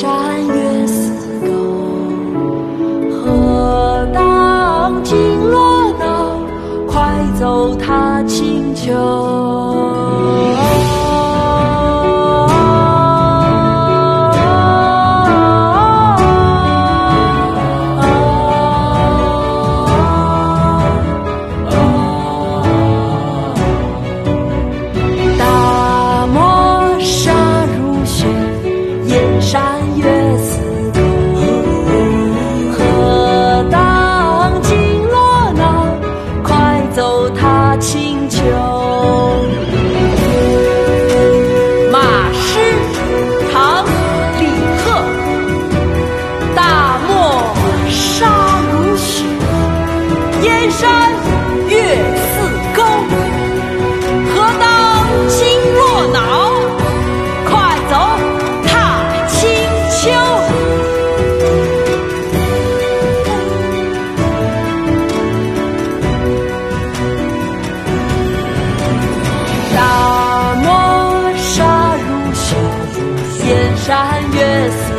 山月似钩，何当金络脑，快走踏清秋。山月色。